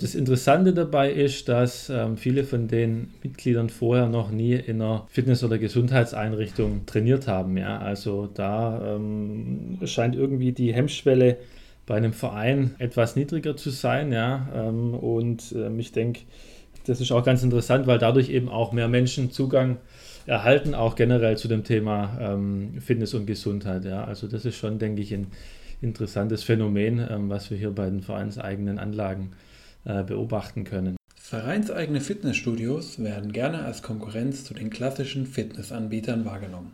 Das Interessante dabei ist, dass ähm, viele von den Mitgliedern vorher noch nie in einer Fitness- oder Gesundheitseinrichtung trainiert haben. Ja? Also da ähm, scheint irgendwie die Hemmschwelle bei einem Verein etwas niedriger zu sein. Ja? Ähm, und ähm, ich denke, das ist auch ganz interessant, weil dadurch eben auch mehr Menschen Zugang erhalten, auch generell zu dem Thema ähm, Fitness und Gesundheit. Ja? Also das ist schon, denke ich, ein interessantes Phänomen, ähm, was wir hier bei den vereinseigenen Anlagen äh, beobachten können. Vereinseigene Fitnessstudios werden gerne als Konkurrenz zu den klassischen Fitnessanbietern wahrgenommen.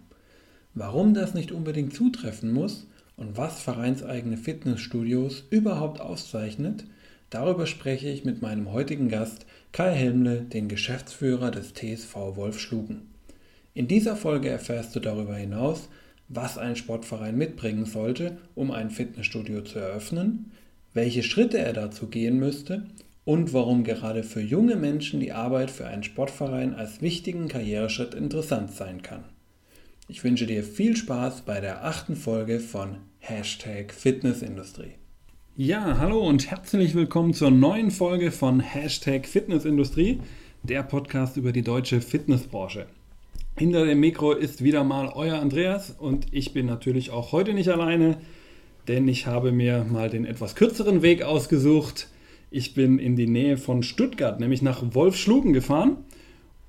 Warum das nicht unbedingt zutreffen muss und was vereinseigene Fitnessstudios überhaupt auszeichnet, darüber spreche ich mit meinem heutigen Gast Kai Helmle, den Geschäftsführer des TSV Wolfschlugen. In dieser Folge erfährst du darüber hinaus, was ein Sportverein mitbringen sollte, um ein Fitnessstudio zu eröffnen, welche Schritte er dazu gehen müsste und warum gerade für junge Menschen die Arbeit für einen Sportverein als wichtigen Karriereschritt interessant sein kann. Ich wünsche dir viel Spaß bei der achten Folge von Hashtag Fitnessindustrie. Ja, hallo und herzlich willkommen zur neuen Folge von Hashtag Fitnessindustrie, der Podcast über die deutsche Fitnessbranche. Hinter dem Mikro ist wieder mal euer Andreas und ich bin natürlich auch heute nicht alleine denn ich habe mir mal den etwas kürzeren Weg ausgesucht. Ich bin in die Nähe von Stuttgart, nämlich nach Wolfschlugen gefahren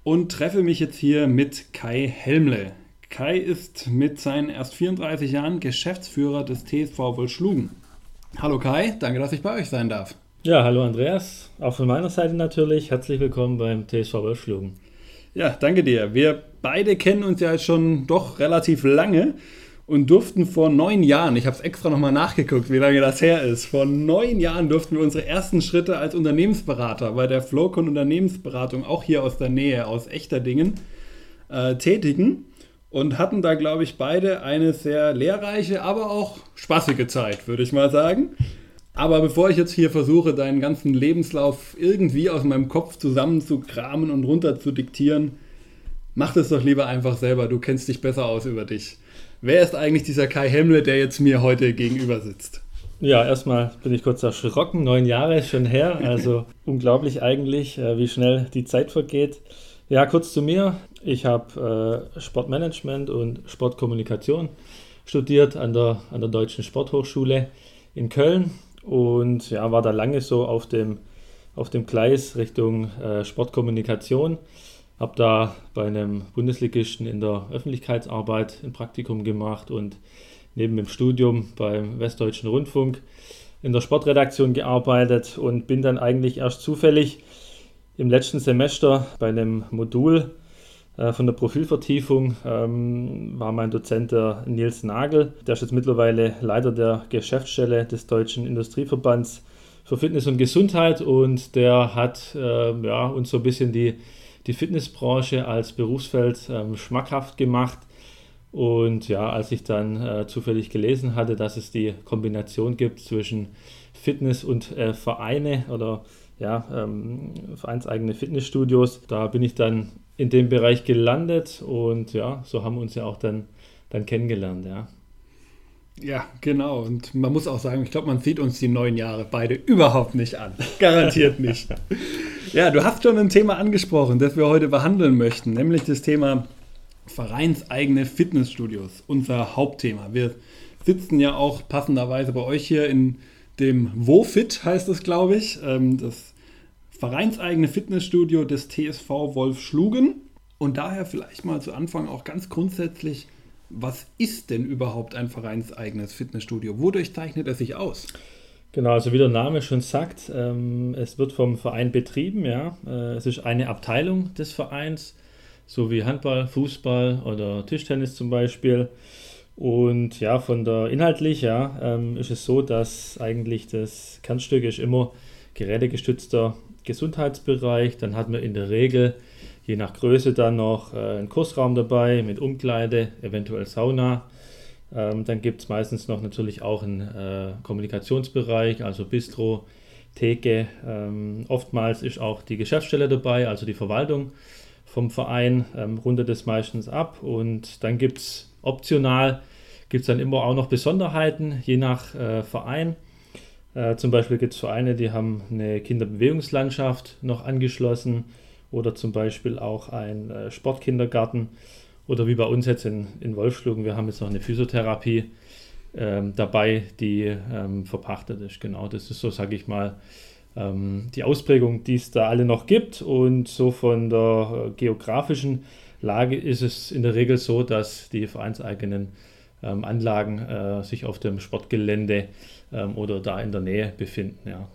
und treffe mich jetzt hier mit Kai Helmle. Kai ist mit seinen erst 34 Jahren Geschäftsführer des TSV Wolfschlugen. Hallo Kai, danke, dass ich bei euch sein darf. Ja, hallo Andreas, auch von meiner Seite natürlich. Herzlich willkommen beim TSV Wolfschlugen. Ja, danke dir. Wir beide kennen uns ja jetzt schon doch relativ lange und durften vor neun Jahren, ich habe es extra nochmal nachgeguckt, wie lange das her ist, vor neun Jahren durften wir unsere ersten Schritte als Unternehmensberater bei der Flowcon Unternehmensberatung, auch hier aus der Nähe, aus Echterdingen, äh, tätigen und hatten da, glaube ich, beide eine sehr lehrreiche, aber auch spaßige Zeit, würde ich mal sagen. Aber bevor ich jetzt hier versuche, deinen ganzen Lebenslauf irgendwie aus meinem Kopf zusammenzukramen und runter zu diktieren, mach das doch lieber einfach selber. Du kennst dich besser aus über dich. Wer ist eigentlich dieser Kai Hemmle, der jetzt mir heute gegenüber sitzt? Ja, erstmal bin ich kurz erschrocken. Neun Jahre schon her. Also unglaublich eigentlich, äh, wie schnell die Zeit vergeht. Ja, kurz zu mir. Ich habe äh, Sportmanagement und Sportkommunikation studiert an der, an der Deutschen Sporthochschule in Köln und ja, war da lange so auf dem, auf dem Gleis Richtung äh, Sportkommunikation habe da bei einem Bundesligisten in der Öffentlichkeitsarbeit ein Praktikum gemacht und neben dem Studium beim Westdeutschen Rundfunk in der Sportredaktion gearbeitet und bin dann eigentlich erst zufällig im letzten Semester bei einem Modul äh, von der Profilvertiefung ähm, war mein Dozent der Nils Nagel. Der ist jetzt mittlerweile Leiter der Geschäftsstelle des Deutschen Industrieverbands für Fitness und Gesundheit und der hat äh, ja, uns so ein bisschen die die Fitnessbranche als Berufsfeld ähm, schmackhaft gemacht. Und ja, als ich dann äh, zufällig gelesen hatte, dass es die Kombination gibt zwischen Fitness und äh, Vereine oder ja, ähm, vereinseigene Fitnessstudios, da bin ich dann in dem Bereich gelandet und ja, so haben wir uns ja auch dann, dann kennengelernt, ja. Ja, genau. Und man muss auch sagen, ich glaube, man sieht uns die neun Jahre beide überhaupt nicht an. Garantiert nicht. Ja, du hast schon ein Thema angesprochen, das wir heute behandeln möchten, nämlich das Thema vereinseigene Fitnessstudios, unser Hauptthema. Wir sitzen ja auch passenderweise bei euch hier in dem WoFit, heißt es, glaube ich, ähm, das vereinseigene Fitnessstudio des TSV Wolf Schlugen. Und daher vielleicht mal zu Anfang auch ganz grundsätzlich, was ist denn überhaupt ein vereinseigenes Fitnessstudio? Wodurch zeichnet es sich aus? Genau, also wie der Name schon sagt, ähm, es wird vom Verein betrieben, ja. Äh, es ist eine Abteilung des Vereins, so wie Handball, Fußball oder Tischtennis zum Beispiel. Und ja, von der inhaltlich ja, ähm, ist es so, dass eigentlich das Kernstück ist immer gerätegestützter Gesundheitsbereich. Dann hat man in der Regel je nach Größe dann noch äh, einen Kursraum dabei mit Umkleide, eventuell Sauna ähm, dann gibt es meistens noch natürlich auch einen äh, Kommunikationsbereich, also Bistro, Theke. Ähm, oftmals ist auch die Geschäftsstelle dabei, also die Verwaltung vom Verein, ähm, rundet es meistens ab. Und dann gibt es optional, gibt es dann immer auch noch Besonderheiten, je nach äh, Verein. Äh, zum Beispiel gibt es Vereine, die haben eine Kinderbewegungslandschaft noch angeschlossen oder zum Beispiel auch ein äh, Sportkindergarten oder wie bei uns jetzt in, in Wolfschlugen, wir haben jetzt noch eine Physiotherapie ähm, dabei, die ähm, verpachtet ist. Genau, das ist so, sage ich mal, ähm, die Ausprägung, die es da alle noch gibt. Und so von der äh, geografischen Lage ist es in der Regel so, dass die vereinseigenen ähm, Anlagen äh, sich auf dem Sportgelände ähm, oder da in der Nähe befinden. Ja.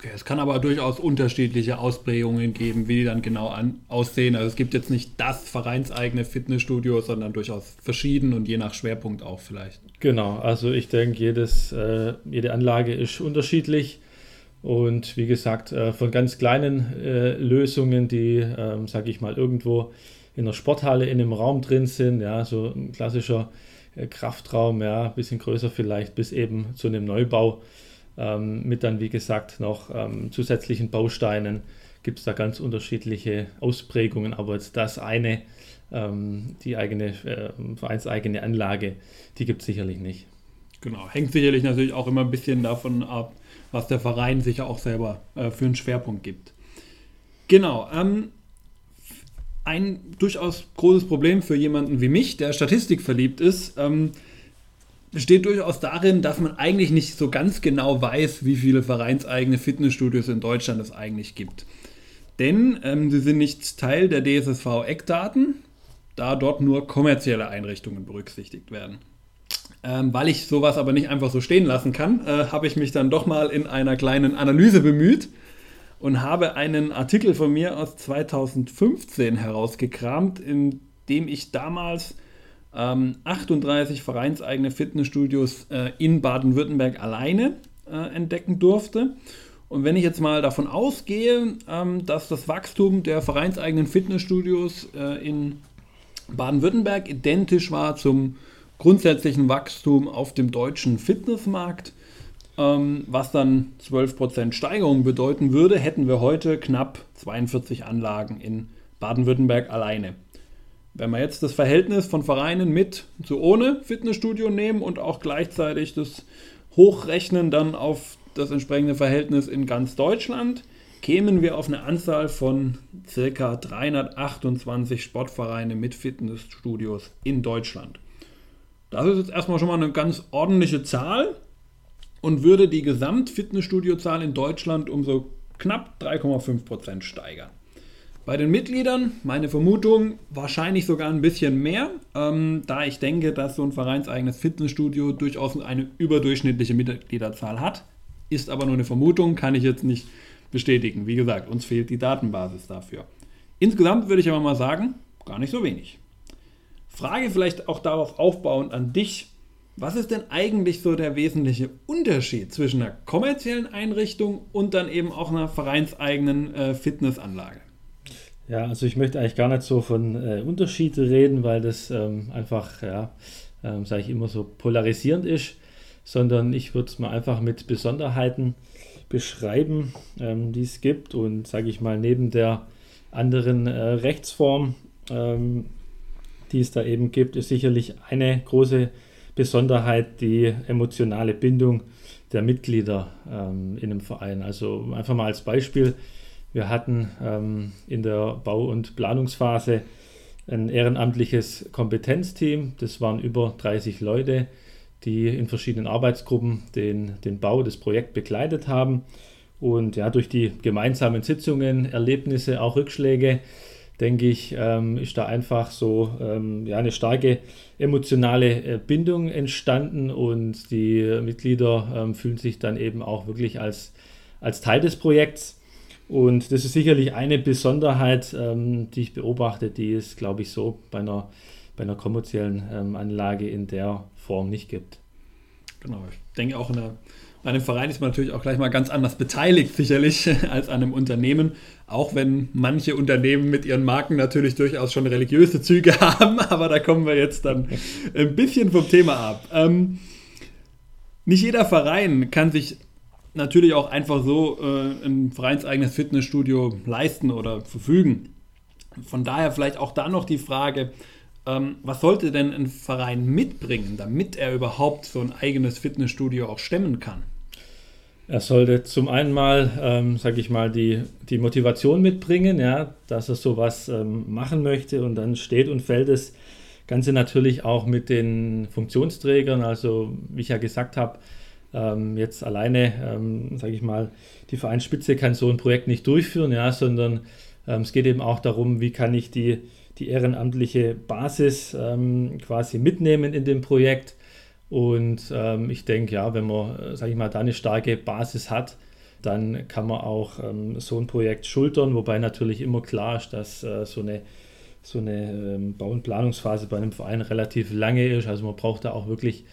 Okay, es kann aber durchaus unterschiedliche Ausprägungen geben, wie die dann genau an, aussehen. Also es gibt jetzt nicht das vereinseigene Fitnessstudio, sondern durchaus verschieden und je nach Schwerpunkt auch vielleicht. Genau, also ich denke, jedes, äh, jede Anlage ist unterschiedlich. Und wie gesagt, äh, von ganz kleinen äh, Lösungen, die, ähm, sage ich mal, irgendwo in der Sporthalle in einem Raum drin sind, ja, so ein klassischer äh, Kraftraum, ja, ein bisschen größer vielleicht, bis eben zu einem Neubau ähm, mit dann, wie gesagt, noch ähm, zusätzlichen Bausteinen gibt es da ganz unterschiedliche Ausprägungen, aber jetzt das eine, ähm, die eigene, äh, vereinseigene Anlage, die gibt es sicherlich nicht. Genau, hängt sicherlich natürlich auch immer ein bisschen davon ab, was der Verein sich auch selber äh, für einen Schwerpunkt gibt. Genau, ähm, ein durchaus großes Problem für jemanden wie mich, der Statistik verliebt ist, ähm, besteht durchaus darin, dass man eigentlich nicht so ganz genau weiß, wie viele vereinseigene Fitnessstudios in Deutschland es eigentlich gibt. Denn ähm, sie sind nicht Teil der DSSV-Eckdaten, da dort nur kommerzielle Einrichtungen berücksichtigt werden. Ähm, weil ich sowas aber nicht einfach so stehen lassen kann, äh, habe ich mich dann doch mal in einer kleinen Analyse bemüht und habe einen Artikel von mir aus 2015 herausgekramt, in dem ich damals ähm, 38 vereinseigene Fitnessstudios äh, in Baden-Württemberg alleine äh, entdecken durfte. Und wenn ich jetzt mal davon ausgehe, ähm, dass das Wachstum der vereinseigenen Fitnessstudios äh, in Baden-Württemberg identisch war zum grundsätzlichen Wachstum auf dem deutschen Fitnessmarkt, ähm, was dann 12% Steigerung bedeuten würde, hätten wir heute knapp 42 Anlagen in Baden-Württemberg alleine. Wenn wir jetzt das Verhältnis von Vereinen mit zu ohne Fitnessstudio nehmen und auch gleichzeitig das hochrechnen dann auf das entsprechende Verhältnis in ganz Deutschland, kämen wir auf eine Anzahl von ca. 328 Sportvereine mit Fitnessstudios in Deutschland. Das ist jetzt erstmal schon mal eine ganz ordentliche Zahl und würde die Gesamtfitnessstudio-Zahl in Deutschland um so knapp 3,5% steigern. Bei den Mitgliedern, meine Vermutung, wahrscheinlich sogar ein bisschen mehr, ähm, da ich denke, dass so ein vereinseigenes Fitnessstudio durchaus eine überdurchschnittliche Mitgliederzahl hat. Ist aber nur eine Vermutung, kann ich jetzt nicht bestätigen. Wie gesagt, uns fehlt die Datenbasis dafür. Insgesamt würde ich aber mal sagen, gar nicht so wenig. Frage vielleicht auch darauf aufbauend an dich. Was ist denn eigentlich so der wesentliche Unterschied zwischen einer kommerziellen Einrichtung und dann eben auch einer vereinseigenen äh, Fitnessanlage? Ja, also ich möchte eigentlich gar nicht so von äh, Unterschiede reden, weil das ähm, einfach, ja, ähm, sage ich immer so polarisierend ist, sondern ich würde es mal einfach mit Besonderheiten beschreiben, ähm, die es gibt und sage ich mal neben der anderen äh, Rechtsform, ähm, die es da eben gibt, ist sicherlich eine große Besonderheit die emotionale Bindung der Mitglieder ähm, in einem Verein. Also einfach mal als Beispiel, wir hatten ähm, in der Bau- und Planungsphase ein ehrenamtliches Kompetenzteam. Das waren über 30 Leute, die in verschiedenen Arbeitsgruppen den, den Bau, das Projekt begleitet haben. Und ja, durch die gemeinsamen Sitzungen, Erlebnisse, auch Rückschläge, denke ich, ähm, ist da einfach so ähm, ja, eine starke emotionale äh, Bindung entstanden und die Mitglieder ähm, fühlen sich dann eben auch wirklich als, als Teil des Projekts. Und das ist sicherlich eine Besonderheit, ähm, die ich beobachte, die es, glaube ich, so bei einer, bei einer kommerziellen ähm, Anlage in der Form nicht gibt. Genau, ich denke auch in einer, bei einem Verein ist man natürlich auch gleich mal ganz anders beteiligt, sicherlich, als an einem Unternehmen. Auch wenn manche Unternehmen mit ihren Marken natürlich durchaus schon religiöse Züge haben, aber da kommen wir jetzt dann ein bisschen vom Thema ab. Ähm, nicht jeder Verein kann sich natürlich auch einfach so äh, ein vereinseigenes Fitnessstudio leisten oder verfügen. Von daher vielleicht auch da noch die Frage, ähm, was sollte denn ein Verein mitbringen, damit er überhaupt so ein eigenes Fitnessstudio auch stemmen kann? Er sollte zum einen mal, ähm, sage ich mal, die, die Motivation mitbringen, ja, dass er sowas ähm, machen möchte und dann steht und fällt das Ganze natürlich auch mit den Funktionsträgern. Also, wie ich ja gesagt habe, ähm, jetzt alleine, ähm, sage ich mal, die Vereinsspitze kann so ein Projekt nicht durchführen, ja, sondern ähm, es geht eben auch darum, wie kann ich die, die ehrenamtliche Basis ähm, quasi mitnehmen in dem Projekt und ähm, ich denke, ja, wenn man, äh, sage ich mal, da eine starke Basis hat, dann kann man auch ähm, so ein Projekt schultern, wobei natürlich immer klar ist, dass äh, so eine, so eine Bau- und Planungsphase bei einem Verein relativ lange ist. Also man braucht da auch wirklich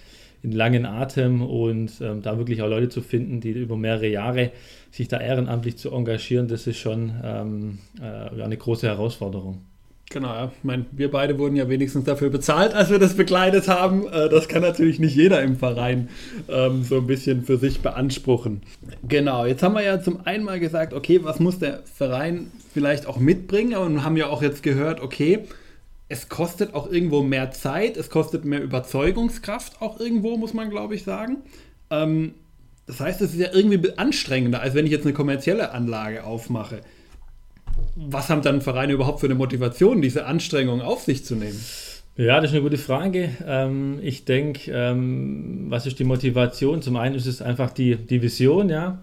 einen langen Atem und ähm, da wirklich auch Leute zu finden, die über mehrere Jahre sich da ehrenamtlich zu engagieren, das ist schon ähm, äh, eine große Herausforderung. Genau, ja. Ich meine, wir beide wurden ja wenigstens dafür bezahlt, als wir das begleitet haben. Äh, das kann natürlich nicht jeder im Verein ähm, so ein bisschen für sich beanspruchen. Genau, jetzt haben wir ja zum einen mal gesagt, okay, was muss der Verein vielleicht auch mitbringen? Und haben ja auch jetzt gehört, okay, es kostet auch irgendwo mehr Zeit, es kostet mehr Überzeugungskraft auch irgendwo, muss man glaube ich sagen. Ähm, das heißt, es ist ja irgendwie anstrengender, als wenn ich jetzt eine kommerzielle Anlage aufmache was haben dann Vereine überhaupt für eine Motivation, diese Anstrengung auf sich zu nehmen? Ja, das ist eine gute Frage. Ähm, ich denke, ähm, was ist die Motivation? Zum einen ist es einfach die, die Vision, ja,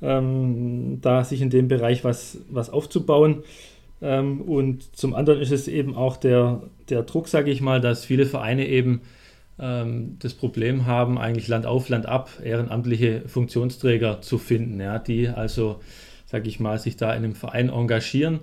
ähm, da sich in dem Bereich was, was aufzubauen. Und zum anderen ist es eben auch der, der Druck, sage ich mal, dass viele Vereine eben das Problem haben, eigentlich Land auf, Land ab ehrenamtliche Funktionsträger zu finden, ja, die also sage ich mal, sich da in einem Verein engagieren.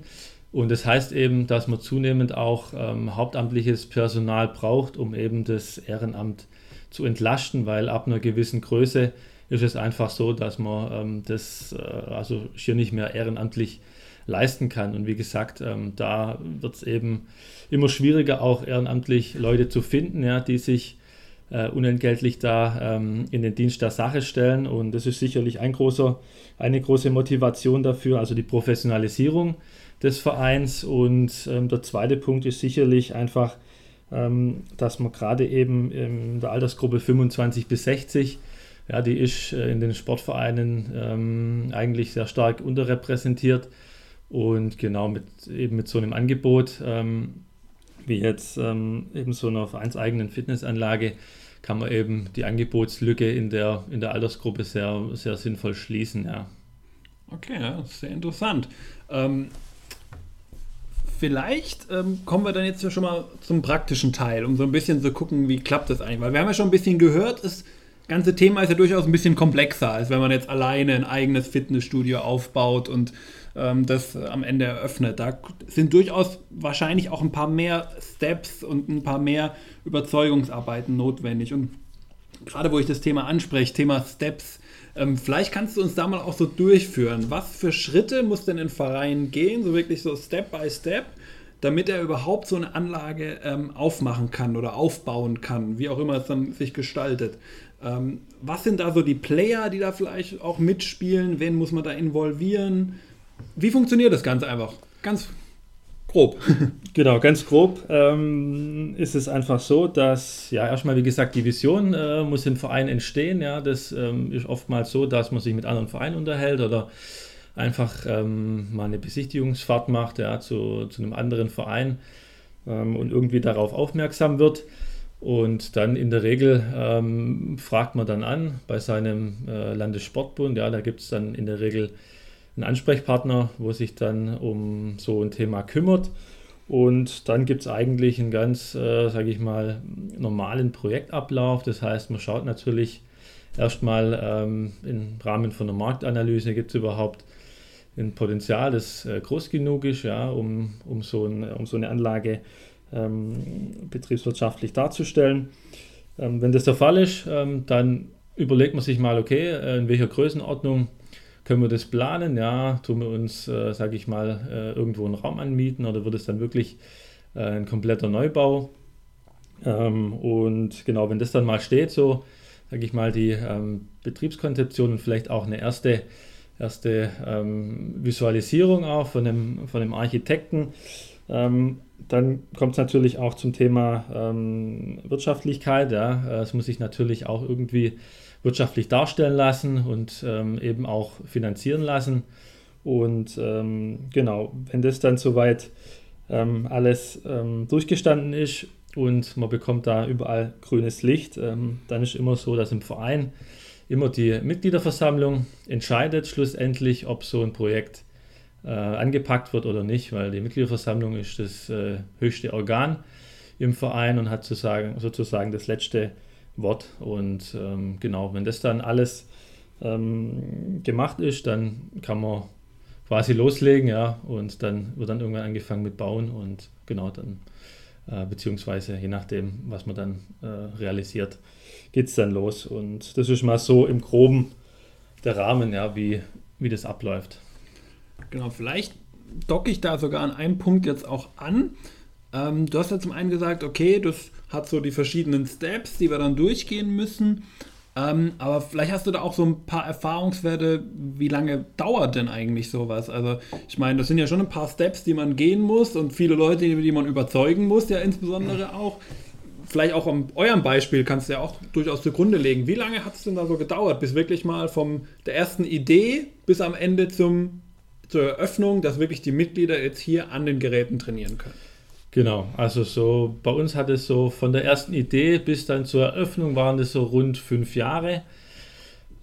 Und das heißt eben, dass man zunehmend auch ähm, hauptamtliches Personal braucht, um eben das Ehrenamt zu entlasten, weil ab einer gewissen Größe ist es einfach so, dass man ähm, das äh, also hier nicht mehr ehrenamtlich leisten kann. Und wie gesagt, ähm, da wird es eben immer schwieriger, auch ehrenamtlich Leute zu finden, ja, die sich äh, unentgeltlich da ähm, in den Dienst der Sache stellen. Und das ist sicherlich ein großer, eine große Motivation dafür, also die Professionalisierung des Vereins. Und ähm, der zweite Punkt ist sicherlich einfach, ähm, dass man gerade eben in der Altersgruppe 25 bis 60, ja, die ist äh, in den Sportvereinen ähm, eigentlich sehr stark unterrepräsentiert. Und genau mit eben mit so einem Angebot, ähm, wie jetzt ähm, eben so einer vereinseigenen Fitnessanlage, kann man eben die Angebotslücke in der, in der Altersgruppe sehr, sehr sinnvoll schließen. Ja. Okay, ja, sehr interessant. Ähm, vielleicht ähm, kommen wir dann jetzt schon mal zum praktischen Teil, um so ein bisschen zu gucken, wie klappt das eigentlich. Weil wir haben ja schon ein bisschen gehört, das ganze Thema ist ja durchaus ein bisschen komplexer, als wenn man jetzt alleine ein eigenes Fitnessstudio aufbaut und ähm, das am Ende eröffnet. Da sind durchaus wahrscheinlich auch ein paar mehr Steps und ein paar mehr Überzeugungsarbeiten notwendig. Und gerade wo ich das Thema anspreche, Thema Steps, ähm, vielleicht kannst du uns da mal auch so durchführen. Was für Schritte muss denn ein Verein gehen, so wirklich so Step by Step, damit er überhaupt so eine Anlage ähm, aufmachen kann oder aufbauen kann, wie auch immer es dann sich gestaltet. Ähm, was sind da so die Player, die da vielleicht auch mitspielen? Wen muss man da involvieren? Wie funktioniert das Ganze einfach? Ganz grob. genau, ganz grob ähm, ist es einfach so, dass ja erstmal, wie gesagt, die Vision äh, muss im Verein entstehen. Ja, das ähm, ist oftmals so, dass man sich mit anderen Vereinen unterhält oder einfach ähm, mal eine Besichtigungsfahrt macht ja, zu, zu einem anderen Verein ähm, und irgendwie darauf aufmerksam wird. Und dann in der Regel ähm, fragt man dann an bei seinem äh, Landessportbund. Ja, da gibt es dann in der Regel einen Ansprechpartner, wo sich dann um so ein Thema kümmert. Und dann gibt es eigentlich einen ganz, äh, sage ich mal, normalen Projektablauf. Das heißt, man schaut natürlich erstmal ähm, im Rahmen von einer Marktanalyse, gibt es überhaupt ein Potenzial, das äh, groß genug ist, ja, um, um, so, ein, um so eine Anlage ähm, betriebswirtschaftlich darzustellen. Ähm, wenn das der Fall ist, ähm, dann überlegt man sich mal, okay, äh, in welcher Größenordnung können wir das planen? Ja, tun wir uns, äh, sage ich mal, äh, irgendwo einen Raum anmieten oder wird es dann wirklich äh, ein kompletter Neubau? Ähm, und genau, wenn das dann mal steht, so sage ich mal, die ähm, Betriebskonzeption und vielleicht auch eine erste, erste ähm, Visualisierung auch von einem, von einem Architekten, ähm, dann kommt es natürlich auch zum Thema ähm, Wirtschaftlichkeit. Ja. Es muss sich natürlich auch irgendwie wirtschaftlich darstellen lassen und ähm, eben auch finanzieren lassen. Und ähm, genau, wenn das dann soweit ähm, alles ähm, durchgestanden ist und man bekommt da überall grünes Licht, ähm, dann ist immer so, dass im Verein immer die Mitgliederversammlung entscheidet schlussendlich, ob so ein Projekt äh, angepackt wird oder nicht, weil die Mitgliederversammlung ist das äh, höchste Organ im Verein und hat sozusagen, sozusagen das letzte Wort. Und ähm, genau, wenn das dann alles ähm, gemacht ist, dann kann man quasi loslegen, ja, und dann wird dann irgendwann angefangen mit Bauen und genau dann, äh, beziehungsweise je nachdem, was man dann äh, realisiert, geht es dann los. Und das ist mal so im Groben der Rahmen, ja, wie, wie das abläuft. Genau, vielleicht docke ich da sogar an einem Punkt jetzt auch an. Ähm, du hast ja zum einen gesagt, okay, das hat so die verschiedenen Steps, die wir dann durchgehen müssen. Ähm, aber vielleicht hast du da auch so ein paar Erfahrungswerte, wie lange dauert denn eigentlich sowas? Also ich meine, das sind ja schon ein paar Steps, die man gehen muss und viele Leute, die man überzeugen muss, ja insbesondere auch. Vielleicht auch an eurem Beispiel kannst du ja auch durchaus zugrunde legen. Wie lange hat es denn da so gedauert, bis wirklich mal von der ersten Idee bis am Ende zum, zur Eröffnung, dass wirklich die Mitglieder jetzt hier an den Geräten trainieren können? Genau, also so bei uns hat es so von der ersten Idee bis dann zur Eröffnung waren das so rund fünf Jahre.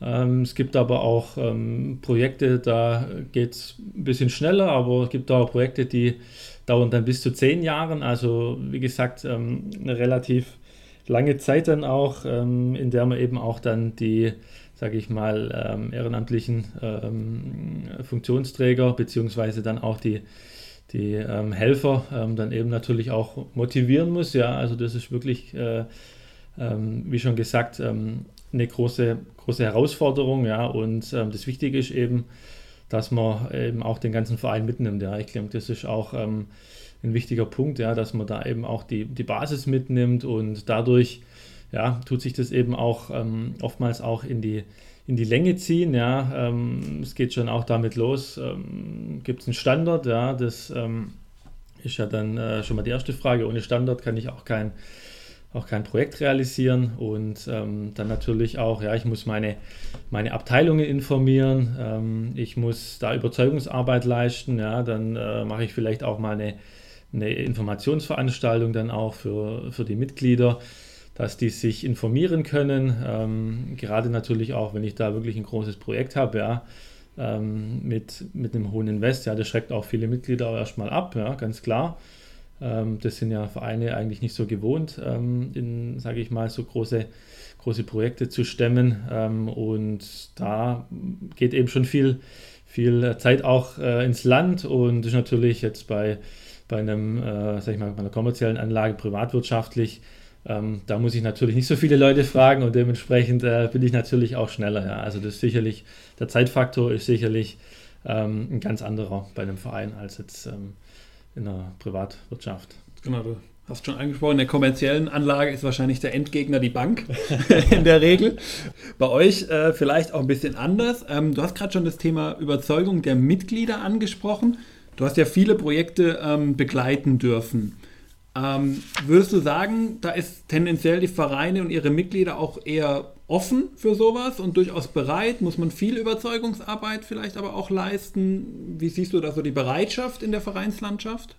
Ähm, es gibt aber auch ähm, Projekte, da geht es ein bisschen schneller, aber es gibt auch Projekte, die dauern dann bis zu zehn Jahren. Also wie gesagt, ähm, eine relativ lange Zeit dann auch, ähm, in der man eben auch dann die, sage ich mal, ähm, ehrenamtlichen ähm, Funktionsträger beziehungsweise dann auch die die ähm, Helfer ähm, dann eben natürlich auch motivieren muss. Ja, also das ist wirklich, äh, ähm, wie schon gesagt, ähm, eine große, große Herausforderung. Ja, und das Wichtige ist eben, dass man eben auch den ganzen Verein mitnimmt. Ja, ich glaube, das ist auch ein wichtiger Punkt, ja, dass man da eben auch die, die Basis mitnimmt und dadurch ja, tut sich das eben auch oftmals auch in die in die Länge ziehen. Ja, ähm, es geht schon auch damit los. Ähm, Gibt es einen Standard? Ja, das ähm, ist ja dann äh, schon mal die erste Frage. Ohne Standard kann ich auch kein, auch kein Projekt realisieren und ähm, dann natürlich auch, ja, ich muss meine, meine Abteilungen informieren, ähm, ich muss da Überzeugungsarbeit leisten, ja, dann äh, mache ich vielleicht auch mal eine, eine Informationsveranstaltung dann auch für, für die Mitglieder dass die sich informieren können. Ähm, gerade natürlich auch, wenn ich da wirklich ein großes Projekt habe, ja, ähm, mit, mit einem hohen Invest, ja, das schreckt auch viele Mitglieder erstmal ab, ja, ganz klar. Ähm, das sind ja Vereine eigentlich nicht so gewohnt, ähm, in, sage ich mal, so große, große Projekte zu stemmen. Ähm, und da geht eben schon viel, viel Zeit auch äh, ins Land und ist natürlich jetzt bei, bei einem, äh, sag ich mal, bei einer kommerziellen Anlage privatwirtschaftlich ähm, da muss ich natürlich nicht so viele Leute fragen und dementsprechend äh, bin ich natürlich auch schneller. Ja. Also das ist sicherlich, der Zeitfaktor ist sicherlich ähm, ein ganz anderer bei einem Verein als jetzt ähm, in der Privatwirtschaft. Genau, du hast schon angesprochen, in der kommerziellen Anlage ist wahrscheinlich der Endgegner die Bank in der Regel. Bei euch äh, vielleicht auch ein bisschen anders. Ähm, du hast gerade schon das Thema Überzeugung der Mitglieder angesprochen. Du hast ja viele Projekte ähm, begleiten dürfen. Ähm, würdest du sagen, da ist tendenziell die Vereine und ihre Mitglieder auch eher offen für sowas und durchaus bereit? Muss man viel Überzeugungsarbeit vielleicht aber auch leisten? Wie siehst du da so die Bereitschaft in der Vereinslandschaft?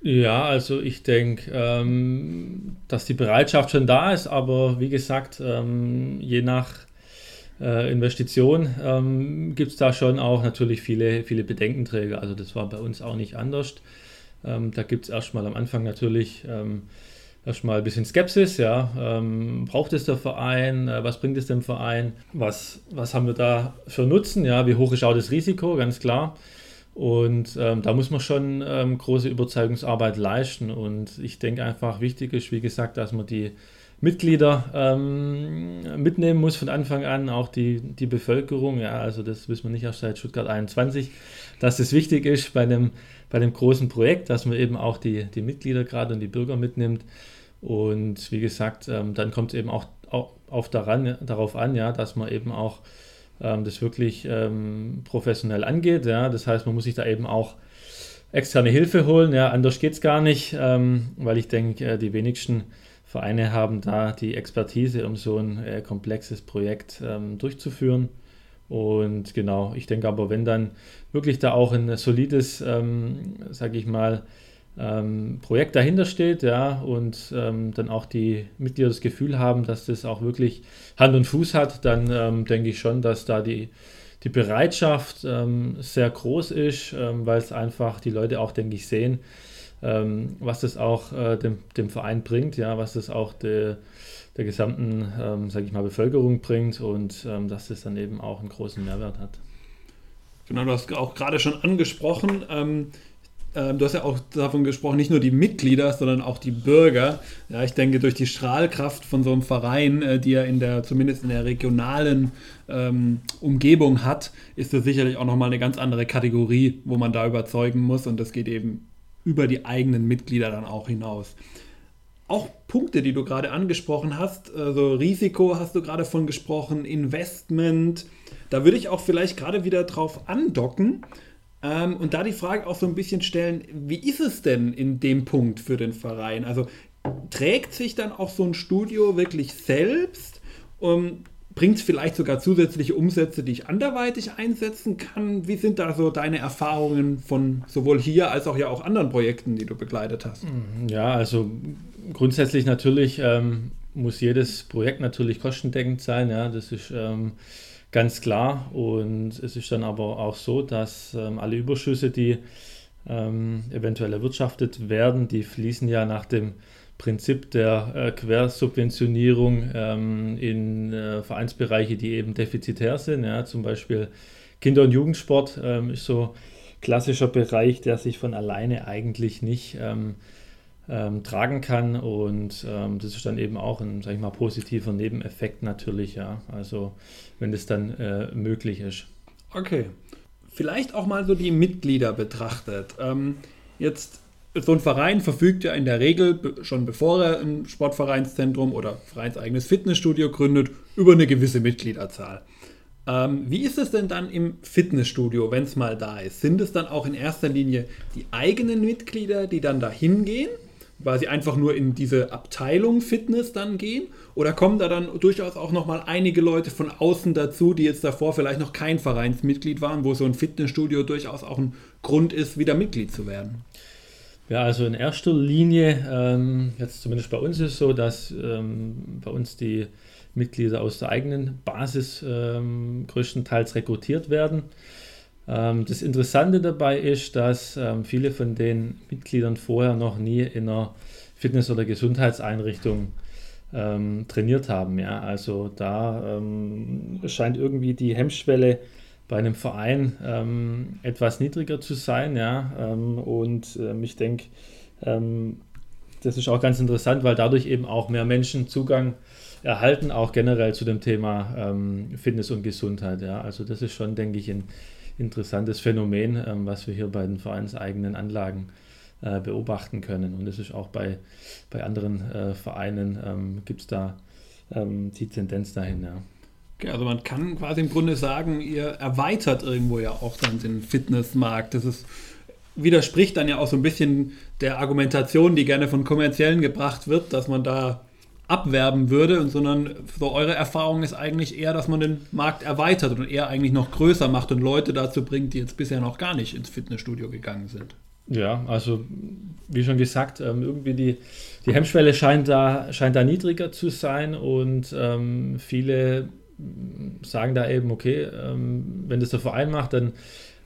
Ja, also ich denke, ähm, dass die Bereitschaft schon da ist, aber wie gesagt, ähm, je nach äh, Investition ähm, gibt es da schon auch natürlich viele, viele Bedenkenträger. Also das war bei uns auch nicht anders. Ähm, da gibt es erstmal am Anfang natürlich ähm, erstmal ein bisschen Skepsis, ja. Ähm, braucht es der Verein? Äh, was bringt es dem Verein? Was, was haben wir da für Nutzen? Ja, wie hoch ist auch das Risiko, ganz klar. Und ähm, da muss man schon ähm, große Überzeugungsarbeit leisten. Und ich denke einfach, wichtig ist, wie gesagt, dass man die Mitglieder ähm, mitnehmen muss von Anfang an, auch die, die Bevölkerung. Ja, also das wissen wir nicht erst seit Stuttgart 21, dass es wichtig ist bei einem, bei einem großen Projekt, dass man eben auch die, die Mitglieder gerade und die Bürger mitnimmt. Und wie gesagt, ähm, dann kommt es eben auch, auch auf daran, darauf an, ja, dass man eben auch ähm, das wirklich ähm, professionell angeht. Ja. Das heißt, man muss sich da eben auch externe Hilfe holen. Ja. Anders geht es gar nicht, ähm, weil ich denke, äh, die wenigsten Vereine haben da die Expertise, um so ein äh, komplexes Projekt ähm, durchzuführen. Und genau, ich denke aber, wenn dann wirklich da auch ein solides, ähm, sage ich mal, ähm, Projekt dahinter steht, ja, und ähm, dann auch die Mitglieder das Gefühl haben, dass das auch wirklich Hand und Fuß hat, dann ähm, denke ich schon, dass da die, die Bereitschaft ähm, sehr groß ist, ähm, weil es einfach die Leute auch, denke ich, sehen, ähm, was das auch äh, dem, dem Verein bringt, ja, was das auch de, der gesamten, ähm, sage ich mal, Bevölkerung bringt und ähm, dass das dann eben auch einen großen Mehrwert hat. Genau, du hast auch gerade schon angesprochen, ähm, ähm, du hast ja auch davon gesprochen, nicht nur die Mitglieder, sondern auch die Bürger. Ja, ich denke, durch die Strahlkraft von so einem Verein, äh, die er in der, zumindest in der regionalen ähm, Umgebung hat, ist das sicherlich auch nochmal eine ganz andere Kategorie, wo man da überzeugen muss. Und das geht eben über die eigenen Mitglieder dann auch hinaus. Auch Punkte, die du gerade angesprochen hast, also Risiko hast du gerade von gesprochen, Investment, da würde ich auch vielleicht gerade wieder drauf andocken ähm, und da die Frage auch so ein bisschen stellen, wie ist es denn in dem Punkt für den Verein? Also trägt sich dann auch so ein Studio wirklich selbst? Um, Bringt es vielleicht sogar zusätzliche Umsätze, die ich anderweitig einsetzen kann? Wie sind da so deine Erfahrungen von sowohl hier als auch ja auch anderen Projekten, die du begleitet hast? Ja, also grundsätzlich natürlich ähm, muss jedes Projekt natürlich kostendeckend sein. Ja, das ist ähm, ganz klar. Und es ist dann aber auch so, dass ähm, alle Überschüsse, die ähm, eventuell erwirtschaftet werden, die fließen ja nach dem Prinzip der äh, Quersubventionierung ähm, in äh, Vereinsbereiche, die eben defizitär sind. Ja, zum Beispiel Kinder- und Jugendsport ähm, ist so klassischer Bereich, der sich von alleine eigentlich nicht ähm, ähm, tragen kann. Und ähm, das ist dann eben auch ein, sag ich mal, positiver Nebeneffekt natürlich, ja. Also wenn das dann äh, möglich ist. Okay. Vielleicht auch mal so die Mitglieder betrachtet. Ähm, jetzt so ein Verein verfügt ja in der Regel, schon bevor er ein Sportvereinszentrum oder vereinseigenes Fitnessstudio gründet, über eine gewisse Mitgliederzahl. Ähm, wie ist es denn dann im Fitnessstudio, wenn es mal da ist? Sind es dann auch in erster Linie die eigenen Mitglieder, die dann da hingehen? quasi einfach nur in diese Abteilung Fitness dann gehen? Oder kommen da dann durchaus auch nochmal einige Leute von außen dazu, die jetzt davor vielleicht noch kein Vereinsmitglied waren, wo so ein Fitnessstudio durchaus auch ein Grund ist, wieder Mitglied zu werden? Ja, also in erster Linie, ähm, jetzt zumindest bei uns ist es so, dass ähm, bei uns die Mitglieder aus der eigenen Basis ähm, größtenteils rekrutiert werden. Ähm, das Interessante dabei ist, dass ähm, viele von den Mitgliedern vorher noch nie in einer Fitness- oder Gesundheitseinrichtung ähm, trainiert haben. Ja? Also da scheint irgendwie die Hemmschwelle bei einem Verein ähm, etwas niedriger zu sein. Ja? Ähm, und ich denke, das ist auch ganz interessant, weil dadurch eben auch mehr Menschen Zugang erhalten, auch generell zu dem Thema Fitness und Gesundheit. Ja? Also das ist schon, denke ich, ein interessantes Phänomen, ähm, was wir hier bei den vereinseigenen Anlagen äh, beobachten können. Und es ist auch bei, bei anderen äh, Vereinen, ähm, gibt es da ähm, die Tendenz dahin. Ja. Also man kann quasi im Grunde sagen, ihr erweitert irgendwo ja auch dann den Fitnessmarkt. Das ist, widerspricht dann ja auch so ein bisschen der Argumentation, die gerne von Kommerziellen gebracht wird, dass man da abwerben würde, sondern so eure Erfahrung ist eigentlich eher, dass man den Markt erweitert und eher eigentlich noch größer macht und Leute dazu bringt, die jetzt bisher noch gar nicht ins Fitnessstudio gegangen sind. Ja, also wie schon gesagt, ähm, irgendwie die, die Hemmschwelle scheint da, scheint da niedriger zu sein und ähm, viele sagen da eben, okay, ähm, wenn das der Verein macht, dann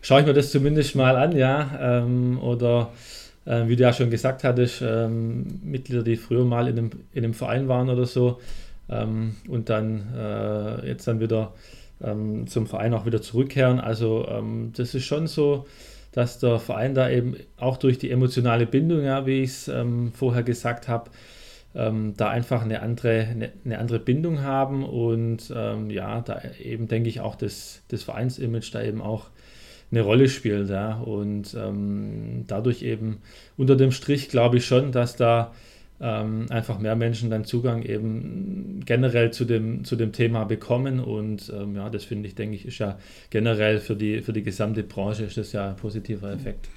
schaue ich mir das zumindest mal an, ja, ähm, oder äh, wie du ja schon gesagt hattest, ähm, Mitglieder, die früher mal in einem, in einem Verein waren oder so ähm, und dann äh, jetzt dann wieder ähm, zum Verein auch wieder zurückkehren. Also ähm, das ist schon so, dass der Verein da eben auch durch die emotionale Bindung, ja, wie ich es vorher gesagt habe, ähm, da einfach eine andere, eine, eine, andere Bindung haben und ja, da eben denke ich auch das, das Vereinsimage da eben auch eine Rolle spielt. Ja. Und ähm, dadurch eben unter dem Strich glaube ich schon, dass da ähm, einfach mehr Menschen dann Zugang eben generell zu dem, zu dem Thema bekommen. Und ähm, ja, das finde ich, denke ich, ist ja generell für die, für die gesamte Branche ist das ja ein positiver Effekt.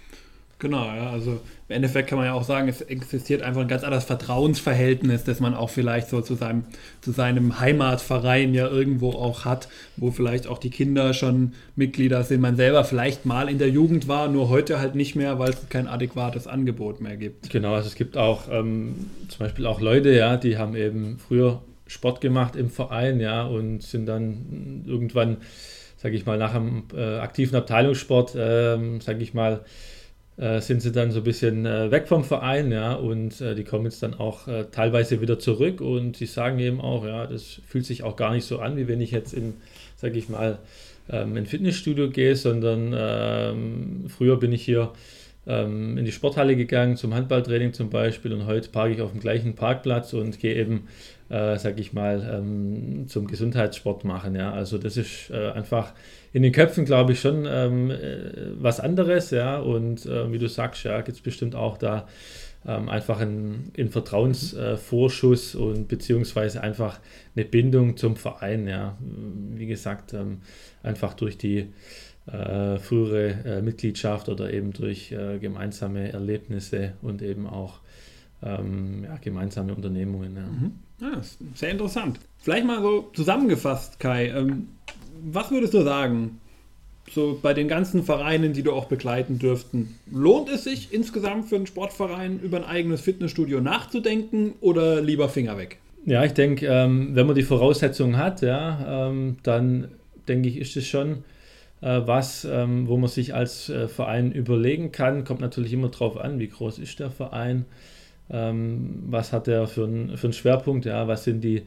Genau, ja. Also im Endeffekt kann man ja auch sagen, es existiert einfach ein ganz anderes Vertrauensverhältnis, das man auch vielleicht so zu seinem, zu seinem Heimatverein ja irgendwo auch hat, wo vielleicht auch die Kinder schon Mitglieder sind, man selber vielleicht mal in der Jugend war, nur heute halt nicht mehr, weil es kein adäquates Angebot mehr gibt. Genau, also es gibt auch ähm, zum Beispiel auch Leute, ja, die haben eben früher Sport gemacht im Verein, ja, und sind dann irgendwann, sage ich mal, nach einem äh, aktiven Abteilungssport, äh, sage ich mal, äh, sind sie dann so ein bisschen äh, weg vom Verein, ja, und äh, die kommen jetzt dann auch äh, teilweise wieder zurück und sie sagen eben auch, ja, das fühlt sich auch gar nicht so an, wie wenn ich jetzt in, sage ich mal, ähm, in Fitnessstudio gehe, sondern ähm, früher bin ich hier ähm, in die Sporthalle gegangen, zum Handballtraining zum Beispiel, und heute parke ich auf dem gleichen Parkplatz und gehe eben, äh, sage ich mal, ähm, zum Gesundheitssport machen, ja, also das ist äh, einfach in den Köpfen, glaube ich, schon ähm, äh, was anderes, ja. Und äh, wie du sagst, ja, gibt es bestimmt auch da ähm, einfach einen, einen Vertrauensvorschuss äh, und beziehungsweise einfach eine Bindung zum Verein, ja. Wie gesagt, ähm, einfach durch die äh, frühere äh, Mitgliedschaft oder eben durch äh, gemeinsame Erlebnisse und eben auch ähm, ja, gemeinsame Unternehmungen. Ja. Mhm. Ja, sehr interessant. Vielleicht mal so zusammengefasst, Kai. Was würdest du sagen, so bei den ganzen Vereinen, die du auch begleiten dürften, lohnt es sich insgesamt für einen Sportverein über ein eigenes Fitnessstudio nachzudenken oder lieber Finger weg? Ja, ich denke, ähm, wenn man die Voraussetzungen hat, ja, ähm, dann denke ich, ist es schon äh, was, ähm, wo man sich als äh, Verein überlegen kann. Kommt natürlich immer darauf an, wie groß ist der Verein, ähm, was hat er für, ein, für einen Schwerpunkt, ja, was sind die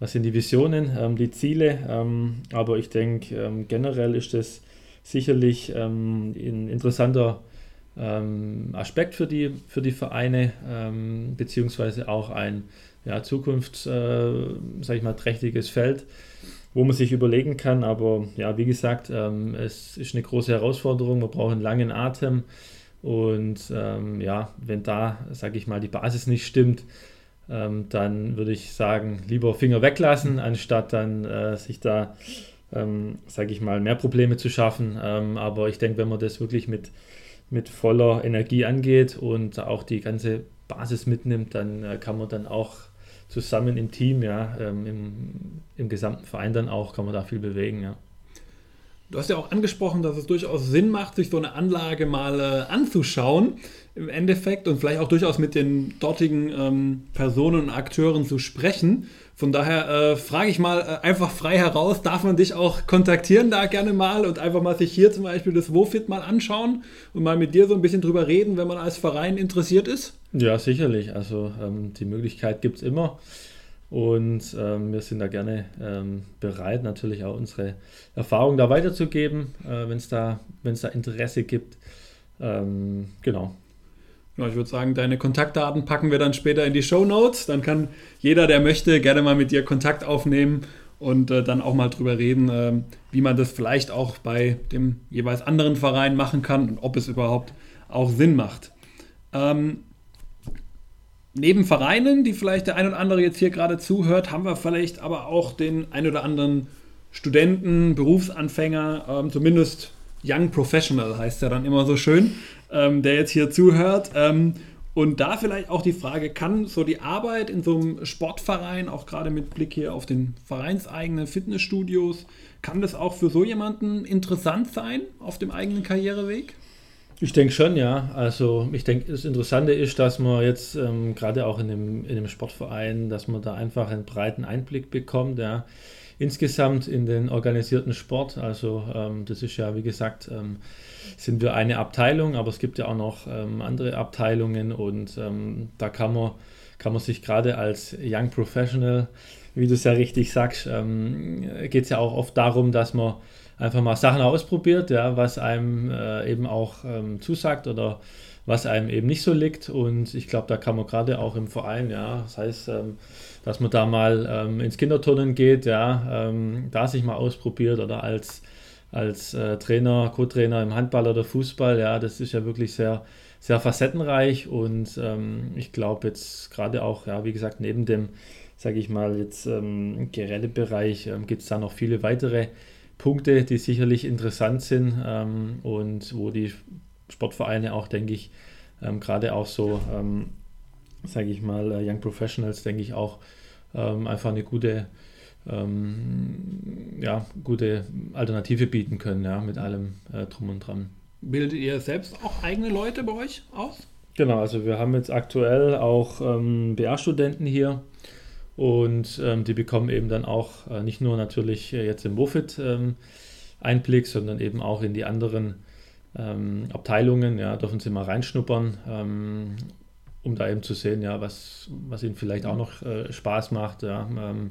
was sind die Visionen, ähm, die Ziele. Ähm, aber ich denke, ähm, generell ist das sicherlich ähm, ein interessanter ähm, Aspekt für die, für die Vereine, ähm, beziehungsweise auch ein ja, zukunfts, äh, Feld, wo man sich überlegen kann. Aber ja, wie gesagt, es ist eine große Herausforderung. Man braucht einen langen Atem. Und ja, wenn da, sage ich mal, die Basis nicht stimmt, ähm, dann würde ich sagen, lieber Finger weglassen, anstatt dann äh, sich da, ähm, sage ich mal, mehr Probleme zu schaffen. Ähm, aber ich denke, wenn man das wirklich mit, mit voller Energie angeht und auch die ganze Basis mitnimmt, dann äh, kann man dann auch zusammen im Team, ja, ähm, im, im gesamten Verein dann auch, kann man da viel bewegen, ja. Du hast ja auch angesprochen, dass es durchaus Sinn macht, sich so eine Anlage mal äh, anzuschauen im Endeffekt und vielleicht auch durchaus mit den dortigen ähm, Personen und Akteuren zu sprechen. Von daher äh, frage ich mal äh, einfach frei heraus, darf man dich auch kontaktieren da gerne mal und einfach mal sich hier zum Beispiel das Wofit mal anschauen und mal mit dir so ein bisschen drüber reden, wenn man als Verein interessiert ist? Ja, sicherlich. Also ähm, die Möglichkeit gibt es immer. Und ähm, wir sind da gerne ähm, bereit, natürlich auch unsere Erfahrungen da weiterzugeben, äh, wenn es da, da Interesse gibt. Ähm, genau. Ja, ich würde sagen, deine Kontaktdaten packen wir dann später in die Show Notes. Dann kann jeder, der möchte, gerne mal mit dir Kontakt aufnehmen und äh, dann auch mal drüber reden, äh, wie man das vielleicht auch bei dem jeweils anderen Verein machen kann und ob es überhaupt auch Sinn macht. Ähm, neben Vereinen, die vielleicht der ein oder andere jetzt hier gerade zuhört, haben wir vielleicht aber auch den ein oder anderen Studenten, Berufsanfänger, ähm, zumindest Young Professional heißt er dann immer so schön, ähm, der jetzt hier zuhört. Ähm, und da vielleicht auch die Frage, kann so die Arbeit in so einem Sportverein, auch gerade mit Blick hier auf den vereinseigenen Fitnessstudios, kann das auch für so jemanden interessant sein auf dem eigenen Karriereweg? Ich denke schon, ja. Also ich denke, das Interessante ist, dass man jetzt ähm, gerade auch in dem, in dem Sportverein, dass man da einfach einen breiten Einblick bekommt, ja insgesamt in den organisierten Sport. Also ähm, das ist ja, wie gesagt, ähm, sind wir eine Abteilung, aber es gibt ja auch noch ähm, andere Abteilungen und ähm, da kann man, kann man sich gerade als Young Professional, wie du es ja richtig sagst, ähm, geht es ja auch oft darum, dass man einfach mal Sachen ausprobiert, ja, was einem äh, eben auch ähm, zusagt oder was einem eben nicht so liegt. Und ich glaube, da kann man gerade auch im Verein, ja, das heißt, ähm, dass man da mal ähm, ins Kinderturnen geht, ja, ähm, da sich mal ausprobiert oder als, als äh, Trainer, Co-Trainer im Handball oder Fußball, ja, das ist ja wirklich sehr, sehr facettenreich und ähm, ich glaube jetzt gerade auch, ja, wie gesagt, neben dem, sage ich mal, jetzt ähm, Gerätebereich ähm, gibt es da noch viele weitere Punkte, die sicherlich interessant sind ähm, und wo die Sportvereine auch, denke ich, ähm, gerade auch so, ähm, sage ich mal, äh, Young Professionals, denke ich auch, ähm, einfach eine gute, ähm, ja, gute Alternative bieten können, ja, mit allem äh, drum und dran. Bildet ihr selbst auch eigene Leute bei euch aus? Genau, also wir haben jetzt aktuell auch ähm, BA-Studenten hier und ähm, die bekommen eben dann auch äh, nicht nur natürlich äh, jetzt im Wofit ähm, Einblick, sondern eben auch in die anderen ähm, Abteilungen. Ja, dürfen sie mal reinschnuppern, ähm, um da eben zu sehen, ja, was, was ihnen vielleicht auch noch äh, Spaß macht. Ja, ähm,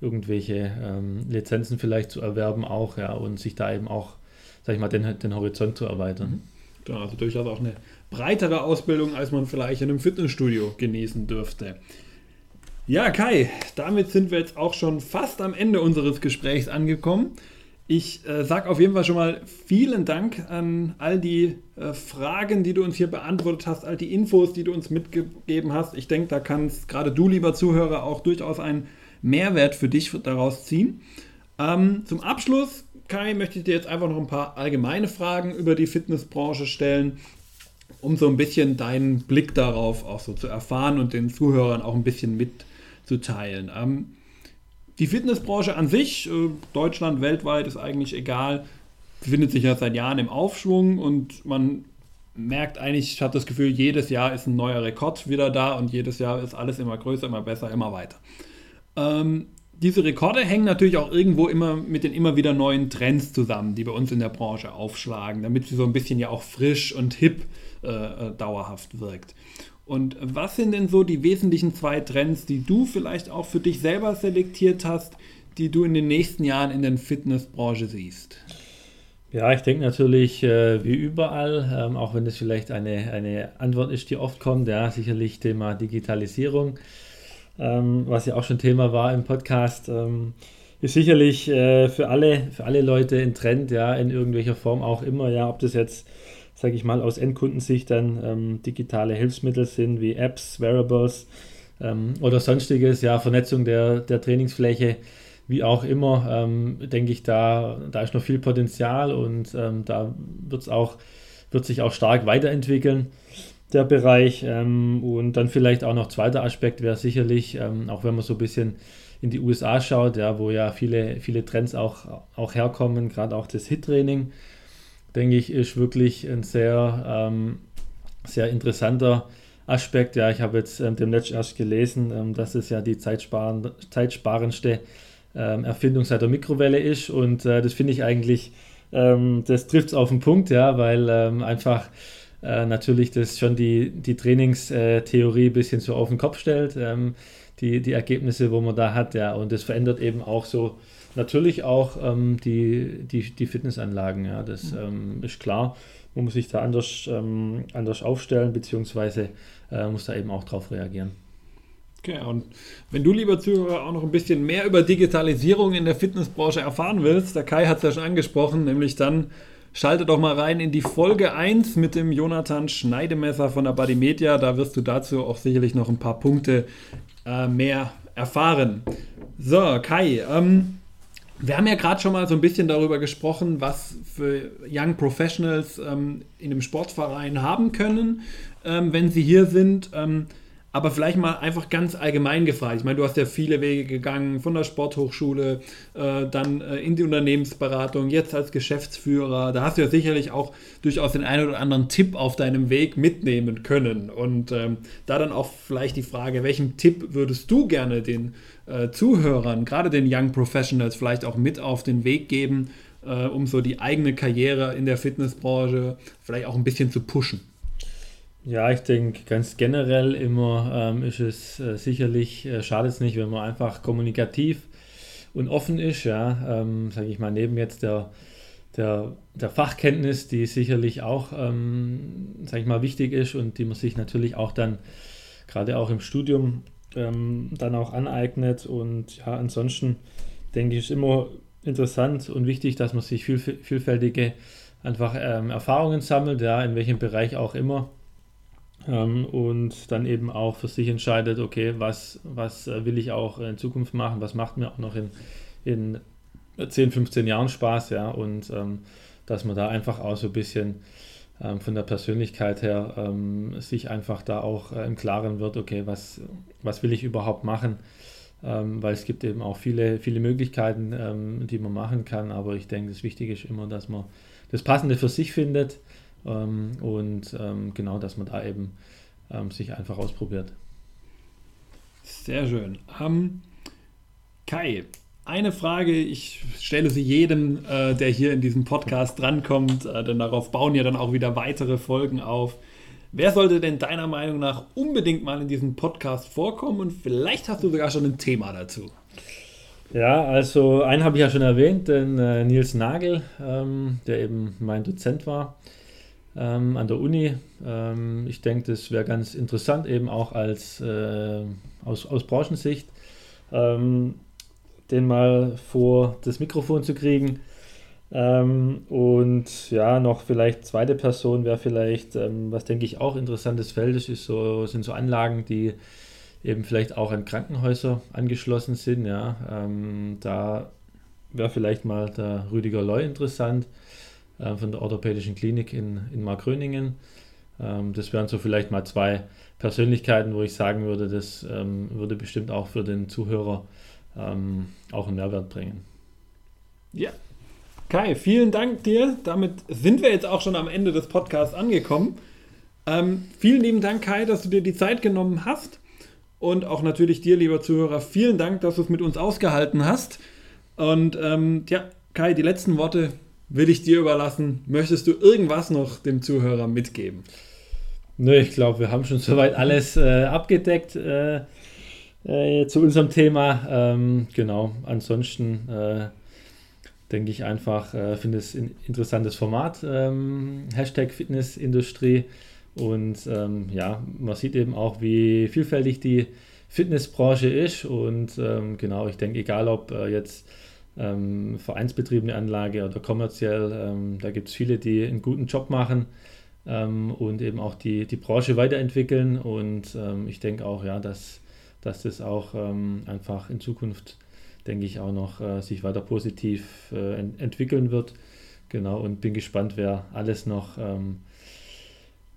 irgendwelche Lizenzen vielleicht zu erwerben auch, ja, und sich da eben auch, sag ich mal, den, den Horizont zu erweitern. Mhm. Genau, also durchaus auch eine breitere Ausbildung, als man vielleicht in einem Fitnessstudio genießen dürfte. Ja, Kai, damit sind wir jetzt auch schon fast am Ende unseres Gesprächs angekommen. Ich äh, sage auf jeden Fall schon mal vielen Dank an all die äh, Fragen, die du uns hier beantwortet hast, all die Infos, die du uns mitgegeben hast. Ich denke, da kannst gerade du, lieber Zuhörer, auch durchaus einen Mehrwert für dich daraus ziehen. Ähm, zum Abschluss, Kai, möchte ich dir jetzt einfach noch ein paar allgemeine Fragen über die Fitnessbranche stellen um so ein bisschen deinen Blick darauf auch so zu erfahren und den Zuhörern auch ein bisschen mitzuteilen. Ähm, die Fitnessbranche an sich, äh, Deutschland, weltweit, ist eigentlich egal, befindet sich ja seit Jahren im Aufschwung und man merkt eigentlich, ich habe das Gefühl, jedes Jahr ist ein neuer Rekord wieder da und jedes Jahr ist alles immer größer, immer besser, immer weiter. Ähm, diese Rekorde hängen natürlich auch irgendwo immer mit den immer wieder neuen Trends zusammen, die bei uns in der Branche aufschlagen, damit sie so ein bisschen ja auch frisch und hip äh, äh, dauerhaft wirkt. Und was sind denn so die wesentlichen zwei Trends, die du vielleicht auch für dich selber selektiert hast, die du in den nächsten Jahren in der Fitnessbranche siehst? Ja, ich denke natürlich äh, wie überall, ähm, auch wenn das vielleicht eine, eine Antwort ist, die oft kommt, ja, sicherlich Thema Digitalisierung ähm, was ja auch schon Thema war im Podcast, ähm, ist sicherlich äh, für, alle, für alle Leute ein Trend, ja, in irgendwelcher Form auch immer, ja, ob das jetzt, sage ich mal, aus Endkundensicht dann ähm, digitale Hilfsmittel sind, wie Apps, Wearables ähm, oder sonstiges, ja, Vernetzung der, der Trainingsfläche, wie auch immer, ähm, denke ich, da, da ist noch viel Potenzial und ähm, da wird's auch, wird sich auch stark weiterentwickeln der Bereich. Ähm, und dann vielleicht auch noch zweiter Aspekt wäre sicherlich, ähm, auch wenn man so ein bisschen in die USA schaut, ja, wo ja viele, viele Trends auch, auch herkommen, gerade auch das HIT-Training, denke ich, ist wirklich ein sehr, ähm, sehr interessanter Aspekt. Ja, ich habe jetzt ähm, demnächst erst gelesen, ähm, dass es ja die zeitsparendste ähm, Erfindung seit der Mikrowelle ist und äh, das finde ich eigentlich, ähm, das trifft es auf den Punkt, ja, weil ähm, einfach äh, natürlich das schon die, die Trainingstheorie ein bisschen so auf den Kopf stellt, die, die Ergebnisse, wo man da hat, ja, und das verändert eben auch so natürlich auch ähm, die, die, die Fitnessanlagen, ja, das mhm. ähm, ist klar. Man muss sich da anders, ähm, anders aufstellen, beziehungsweise äh, muss da eben auch drauf reagieren. Okay, und wenn du, lieber Zuhörer, auch noch ein bisschen mehr über Digitalisierung in der Fitnessbranche erfahren willst, der Kai hat es ja schon angesprochen, nämlich dann Schalte doch mal rein in die Folge 1 mit dem Jonathan Schneidemesser von der Body Media. Da wirst du dazu auch sicherlich noch ein paar Punkte äh, mehr erfahren. So, Kai, ähm, wir haben ja gerade schon mal so ein bisschen darüber gesprochen, was für Young Professionals ähm, in einem Sportverein haben können, ähm, wenn sie hier sind. Ähm, aber vielleicht mal einfach ganz allgemein gefragt. Ich meine, du hast ja viele Wege gegangen, von der Sporthochschule, äh, dann äh, in die Unternehmensberatung, jetzt als Geschäftsführer. Da hast du ja sicherlich auch durchaus den einen oder anderen Tipp auf deinem Weg mitnehmen können. Und ähm, da dann auch vielleicht die Frage, welchen Tipp würdest du gerne den äh, Zuhörern, gerade den Young Professionals, vielleicht auch mit auf den Weg geben, äh, um so die eigene Karriere in der Fitnessbranche vielleicht auch ein bisschen zu pushen? Ja, ich denke ganz generell immer ähm, ist es äh, sicherlich, äh, schadet es nicht, wenn man einfach kommunikativ und offen ist, ja, ähm, sage ich mal, neben jetzt der, der, der Fachkenntnis, die sicherlich auch, ähm, sage ich mal, wichtig ist und die man sich natürlich auch dann, gerade auch im Studium, ähm, dann auch aneignet. Und ja, ansonsten denke ich, ist immer interessant und wichtig, dass man sich viel, vielfältige einfach ähm, Erfahrungen sammelt, ja, in welchem Bereich auch immer. Ähm, und dann eben auch für sich entscheidet, okay, was, was äh, will ich auch in Zukunft machen, was macht mir auch noch in, in 10, 15 Jahren Spaß, ja, und ähm, dass man da einfach auch so ein bisschen von der Persönlichkeit her ähm, sich einfach da auch äh, im Klaren wird, okay, was, was will ich überhaupt machen? Ähm, weil es gibt eben auch viele, viele Möglichkeiten, ähm, die man machen kann, aber ich denke, das Wichtige ist immer, dass man das Passende für sich findet ähm, und ähm, genau, dass man da eben sich einfach ausprobiert. Sehr schön. Kai, eine Frage, ich stelle sie jedem, äh, der hier in diesem Podcast drankommt, äh, denn darauf bauen ja dann auch wieder weitere Folgen auf. Wer sollte denn deiner Meinung nach unbedingt mal in diesem Podcast vorkommen und vielleicht hast du sogar schon ein Thema dazu? Ja, also einen habe ich ja schon erwähnt, den äh, Nils Nagel, ähm, der eben mein Dozent war ähm, an der Uni. Ähm, ich denke, das wäre ganz interessant, eben auch als äh, aus, aus Branchensicht. Ähm, den mal vor das Mikrofon zu kriegen. Ähm, und ja, noch vielleicht zweite Person wäre vielleicht, ähm, was denke ich auch interessantes Feld ist, ist so, sind so Anlagen, die eben vielleicht auch an Krankenhäuser angeschlossen sind. Ja, ähm, da wäre vielleicht mal der Rüdiger Loy interessant äh, von der orthopädischen Klinik in, in Markgröningen. Ähm, das wären so vielleicht mal zwei Persönlichkeiten, wo ich sagen würde, das ähm, würde bestimmt auch für den Zuhörer ähm, auch einen Mehrwert bringen. Ja. Kai, vielen Dank dir. Damit sind wir jetzt auch schon am Ende des Podcasts angekommen. Ähm, vielen lieben Dank, Kai, dass du dir die Zeit genommen hast. Und auch natürlich dir, lieber Zuhörer, vielen Dank, dass du es mit uns ausgehalten hast. Und ähm, ja, Kai, die letzten Worte will ich dir überlassen. Möchtest du irgendwas noch dem Zuhörer mitgeben? Nö, ich glaube, wir haben schon soweit alles äh, abgedeckt. Äh, äh, zu unserem Thema. Ähm, genau, ansonsten äh, denke ich einfach, äh, finde es ein interessantes Format, ähm, Hashtag Fitnessindustrie. Und ähm, ja, man sieht eben auch, wie vielfältig die Fitnessbranche ist. Und ähm, genau, ich denke, egal ob äh, jetzt ähm, vereinsbetriebene Anlage oder kommerziell, ähm, da gibt es viele, die einen guten Job machen ähm, und eben auch die, die Branche weiterentwickeln. Und ähm, ich denke auch, ja, dass dass das auch ähm, einfach in Zukunft, denke ich, auch noch äh, sich weiter positiv äh, ent entwickeln wird. Genau, und bin gespannt, wer alles noch ähm,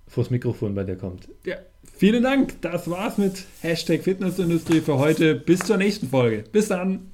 vors Mikrofon bei dir kommt. Ja, vielen Dank. Das war's mit Hashtag Fitnessindustrie für heute. Bis zur nächsten Folge. Bis dann.